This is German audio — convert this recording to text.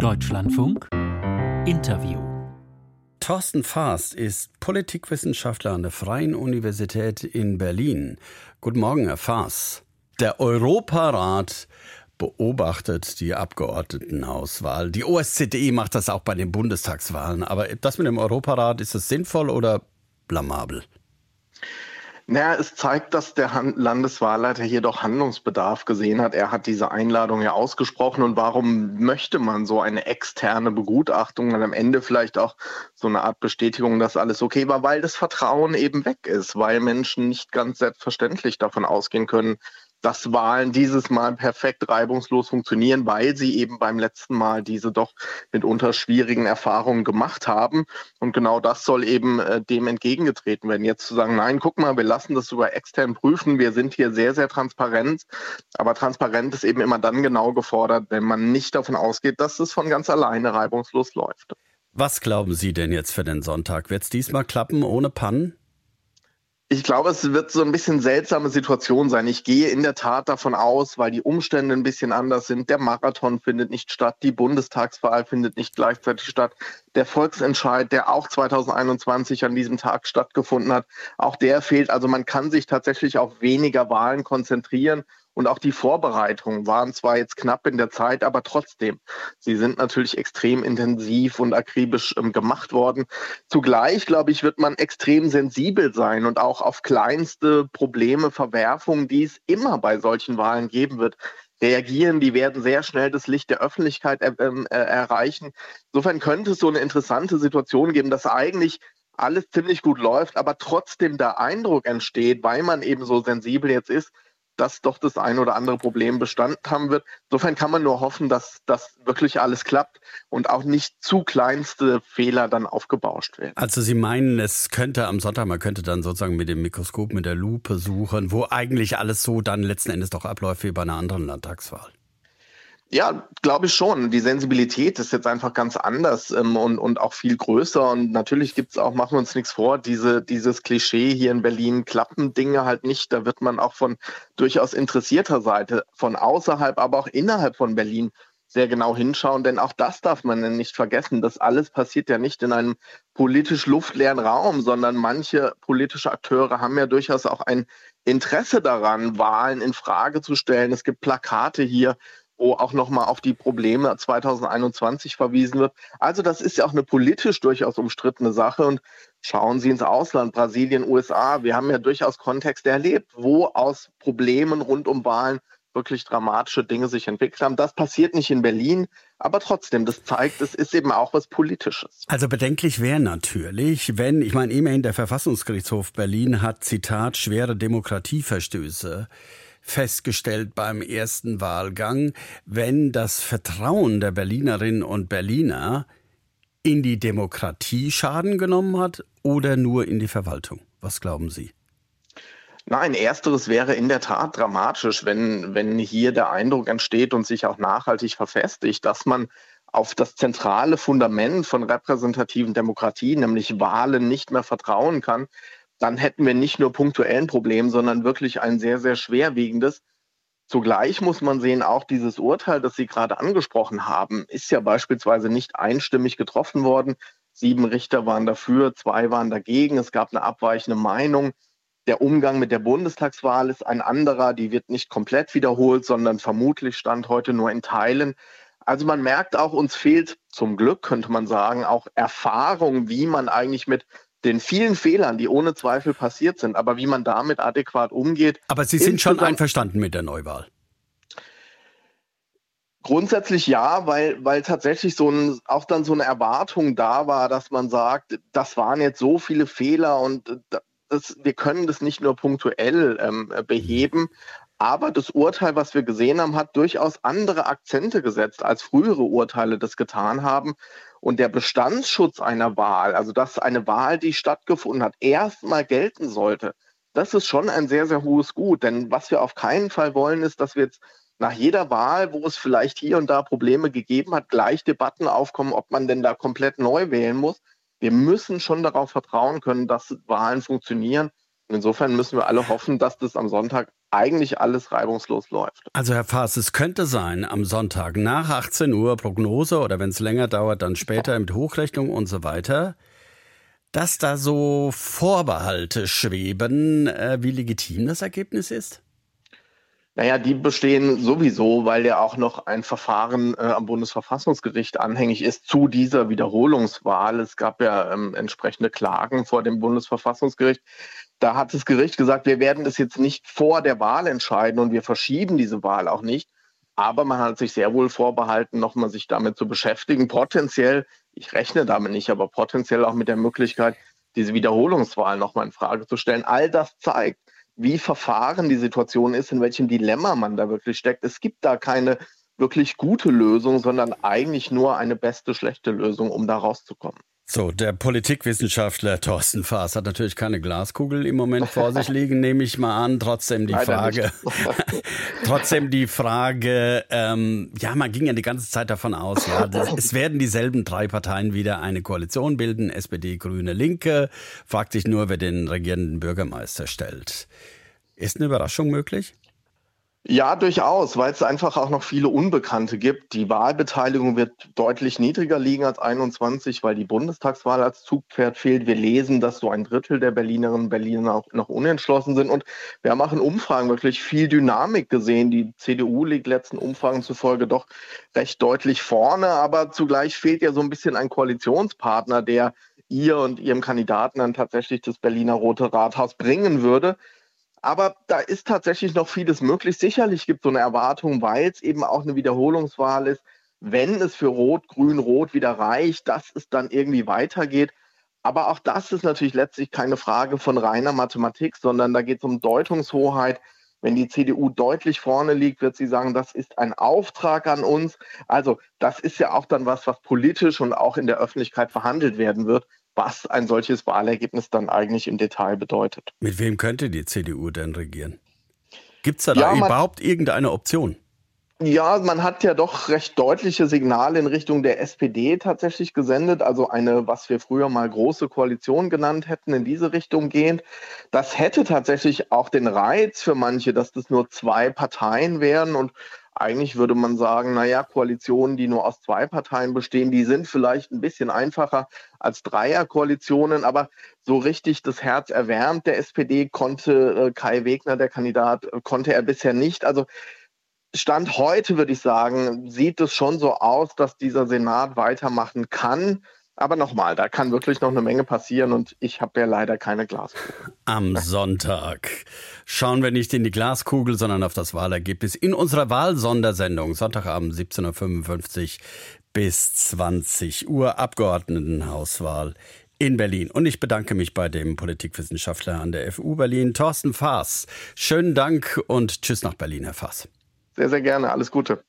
Deutschlandfunk Interview. Thorsten Faast ist Politikwissenschaftler an der Freien Universität in Berlin. Guten Morgen, Herr Faast. Der Europarat beobachtet die Abgeordnetenhauswahl. Die OSZE macht das auch bei den Bundestagswahlen. Aber das mit dem Europarat, ist das sinnvoll oder blamabel? Naja, es zeigt, dass der Landeswahlleiter hier doch Handlungsbedarf gesehen hat. Er hat diese Einladung ja ausgesprochen. Und warum möchte man so eine externe Begutachtung und am Ende vielleicht auch so eine Art Bestätigung, dass alles okay war? Weil das Vertrauen eben weg ist, weil Menschen nicht ganz selbstverständlich davon ausgehen können, dass Wahlen dieses Mal perfekt reibungslos funktionieren, weil sie eben beim letzten Mal diese doch mitunter schwierigen Erfahrungen gemacht haben. Und genau das soll eben äh, dem entgegengetreten werden. Jetzt zu sagen, nein, guck mal, wir lassen das sogar extern prüfen. Wir sind hier sehr, sehr transparent. Aber transparent ist eben immer dann genau gefordert, wenn man nicht davon ausgeht, dass es von ganz alleine reibungslos läuft. Was glauben Sie denn jetzt für den Sonntag? Wird es diesmal klappen ohne Pannen? Ich glaube, es wird so ein bisschen seltsame Situation sein. Ich gehe in der Tat davon aus, weil die Umstände ein bisschen anders sind. Der Marathon findet nicht statt, die Bundestagswahl findet nicht gleichzeitig statt. Der Volksentscheid, der auch 2021 an diesem Tag stattgefunden hat, auch der fehlt. Also man kann sich tatsächlich auf weniger Wahlen konzentrieren. Und auch die Vorbereitungen waren zwar jetzt knapp in der Zeit, aber trotzdem, sie sind natürlich extrem intensiv und akribisch ähm, gemacht worden. Zugleich, glaube ich, wird man extrem sensibel sein und auch auf kleinste Probleme, Verwerfungen, die es immer bei solchen Wahlen geben wird, reagieren. Die werden sehr schnell das Licht der Öffentlichkeit äh, äh, erreichen. Insofern könnte es so eine interessante Situation geben, dass eigentlich alles ziemlich gut läuft, aber trotzdem der Eindruck entsteht, weil man eben so sensibel jetzt ist, dass doch das ein oder andere Problem bestanden haben wird. Insofern kann man nur hoffen, dass das wirklich alles klappt und auch nicht zu kleinste Fehler dann aufgebauscht werden. Also Sie meinen, es könnte am Sonntag, man könnte dann sozusagen mit dem Mikroskop, mit der Lupe suchen, wo eigentlich alles so dann letzten Endes doch abläuft wie bei einer anderen Landtagswahl. Ja, glaube ich schon. Die Sensibilität ist jetzt einfach ganz anders ähm, und, und auch viel größer. Und natürlich gibt es auch, machen wir uns nichts vor, diese, dieses Klischee hier in Berlin klappen Dinge halt nicht. Da wird man auch von durchaus interessierter Seite, von außerhalb, aber auch innerhalb von Berlin sehr genau hinschauen, denn auch das darf man nicht vergessen. Das alles passiert ja nicht in einem politisch luftleeren Raum, sondern manche politische Akteure haben ja durchaus auch ein Interesse daran, Wahlen in Frage zu stellen. Es gibt Plakate hier, wo auch nochmal auf die Probleme 2021 verwiesen wird. Also das ist ja auch eine politisch durchaus umstrittene Sache. Und schauen Sie ins Ausland, Brasilien, USA. Wir haben ja durchaus Kontexte erlebt, wo aus Problemen rund um Wahlen wirklich dramatische Dinge sich entwickelt haben. Das passiert nicht in Berlin, aber trotzdem, das zeigt, es ist eben auch was Politisches. Also bedenklich wäre natürlich, wenn, ich meine, immerhin der Verfassungsgerichtshof Berlin hat, Zitat, schwere Demokratieverstöße festgestellt beim ersten Wahlgang, wenn das Vertrauen der Berlinerinnen und Berliner in die Demokratie Schaden genommen hat oder nur in die Verwaltung? Was glauben Sie? Nein, ersteres wäre in der Tat dramatisch, wenn, wenn hier der Eindruck entsteht und sich auch nachhaltig verfestigt, dass man auf das zentrale Fundament von repräsentativen Demokratie, nämlich Wahlen, nicht mehr vertrauen kann, dann hätten wir nicht nur punktuell ein Problem, sondern wirklich ein sehr, sehr schwerwiegendes. Zugleich muss man sehen, auch dieses Urteil, das Sie gerade angesprochen haben, ist ja beispielsweise nicht einstimmig getroffen worden. Sieben Richter waren dafür, zwei waren dagegen. Es gab eine abweichende Meinung. Der Umgang mit der Bundestagswahl ist ein anderer. Die wird nicht komplett wiederholt, sondern vermutlich stand heute nur in Teilen. Also man merkt auch, uns fehlt zum Glück, könnte man sagen, auch Erfahrung, wie man eigentlich mit den vielen Fehlern, die ohne Zweifel passiert sind, aber wie man damit adäquat umgeht. Aber Sie sind schon einverstanden mit der Neuwahl? Grundsätzlich ja, weil, weil tatsächlich so ein, auch dann so eine Erwartung da war, dass man sagt, das waren jetzt so viele Fehler und das, wir können das nicht nur punktuell ähm, beheben. Aber das Urteil, was wir gesehen haben, hat durchaus andere Akzente gesetzt, als frühere Urteile das getan haben. Und der Bestandsschutz einer Wahl, also dass eine Wahl, die stattgefunden hat, erstmal gelten sollte, das ist schon ein sehr, sehr hohes Gut. Denn was wir auf keinen Fall wollen, ist, dass wir jetzt nach jeder Wahl, wo es vielleicht hier und da Probleme gegeben hat, gleich Debatten aufkommen, ob man denn da komplett neu wählen muss. Wir müssen schon darauf vertrauen können, dass Wahlen funktionieren. Und insofern müssen wir alle hoffen, dass das am Sonntag eigentlich alles reibungslos läuft. Also Herr Faas, es könnte sein, am Sonntag nach 18 Uhr Prognose oder wenn es länger dauert, dann später mit Hochrechnung und so weiter, dass da so Vorbehalte schweben, äh, wie legitim das Ergebnis ist? Naja, die bestehen sowieso, weil ja auch noch ein Verfahren äh, am Bundesverfassungsgericht anhängig ist zu dieser Wiederholungswahl. Es gab ja ähm, entsprechende Klagen vor dem Bundesverfassungsgericht. Da hat das Gericht gesagt, wir werden das jetzt nicht vor der Wahl entscheiden und wir verschieben diese Wahl auch nicht. Aber man hat sich sehr wohl vorbehalten, nochmal sich damit zu beschäftigen. Potenziell, ich rechne damit nicht, aber potenziell auch mit der Möglichkeit, diese Wiederholungswahl nochmal in Frage zu stellen. All das zeigt, wie verfahren die Situation ist, in welchem Dilemma man da wirklich steckt. Es gibt da keine wirklich gute Lösung, sondern eigentlich nur eine beste schlechte Lösung, um da rauszukommen. So, der Politikwissenschaftler Thorsten Faas hat natürlich keine Glaskugel im Moment vor sich liegen, nehme ich mal an. Trotzdem die Leider Frage, trotzdem die Frage, ähm, ja, man ging ja die ganze Zeit davon aus, ja, das, es werden dieselben drei Parteien wieder eine Koalition bilden, SPD, Grüne, Linke. Fragt sich nur, wer den regierenden Bürgermeister stellt. Ist eine Überraschung möglich? Ja, durchaus, weil es einfach auch noch viele Unbekannte gibt. Die Wahlbeteiligung wird deutlich niedriger liegen als 21, weil die Bundestagswahl als Zugpferd fehlt. Wir lesen, dass so ein Drittel der Berlinerinnen und Berliner auch noch unentschlossen sind. Und wir haben auch in Umfragen wirklich viel Dynamik gesehen. Die CDU liegt letzten Umfragen zufolge doch recht deutlich vorne, aber zugleich fehlt ja so ein bisschen ein Koalitionspartner, der ihr und ihrem Kandidaten dann tatsächlich das Berliner Rote Rathaus bringen würde. Aber da ist tatsächlich noch vieles möglich. Sicherlich gibt es so eine Erwartung, weil es eben auch eine Wiederholungswahl ist, wenn es für Rot, Grün, Rot wieder reicht, dass es dann irgendwie weitergeht. Aber auch das ist natürlich letztlich keine Frage von reiner Mathematik, sondern da geht es um Deutungshoheit. Wenn die CDU deutlich vorne liegt, wird sie sagen, das ist ein Auftrag an uns. Also das ist ja auch dann was, was politisch und auch in der Öffentlichkeit verhandelt werden wird was ein solches Wahlergebnis dann eigentlich im Detail bedeutet. Mit wem könnte die CDU denn regieren? Gibt es da, ja, da überhaupt irgendeine Option? Ja, man hat ja doch recht deutliche Signale in Richtung der SPD tatsächlich gesendet, also eine, was wir früher mal große Koalition genannt hätten, in diese Richtung gehend. Das hätte tatsächlich auch den Reiz für manche, dass das nur zwei Parteien wären und eigentlich würde man sagen, naja, Koalitionen, die nur aus zwei Parteien bestehen, die sind vielleicht ein bisschen einfacher als Dreierkoalitionen, aber so richtig das Herz erwärmt der SPD konnte äh, Kai Wegner, der Kandidat, äh, konnte er bisher nicht. Also Stand heute würde ich sagen, sieht es schon so aus, dass dieser Senat weitermachen kann. Aber nochmal, da kann wirklich noch eine Menge passieren und ich habe ja leider keine Glaskugel. Am Sonntag schauen wir nicht in die Glaskugel, sondern auf das Wahlergebnis in unserer Wahlsondersendung. Sonntagabend 17.55 Uhr bis 20 Uhr Abgeordnetenhauswahl in Berlin. Und ich bedanke mich bei dem Politikwissenschaftler an der FU Berlin, Thorsten Faas. Schönen Dank und tschüss nach Berlin, Herr Faas. Sehr, sehr gerne. Alles Gute.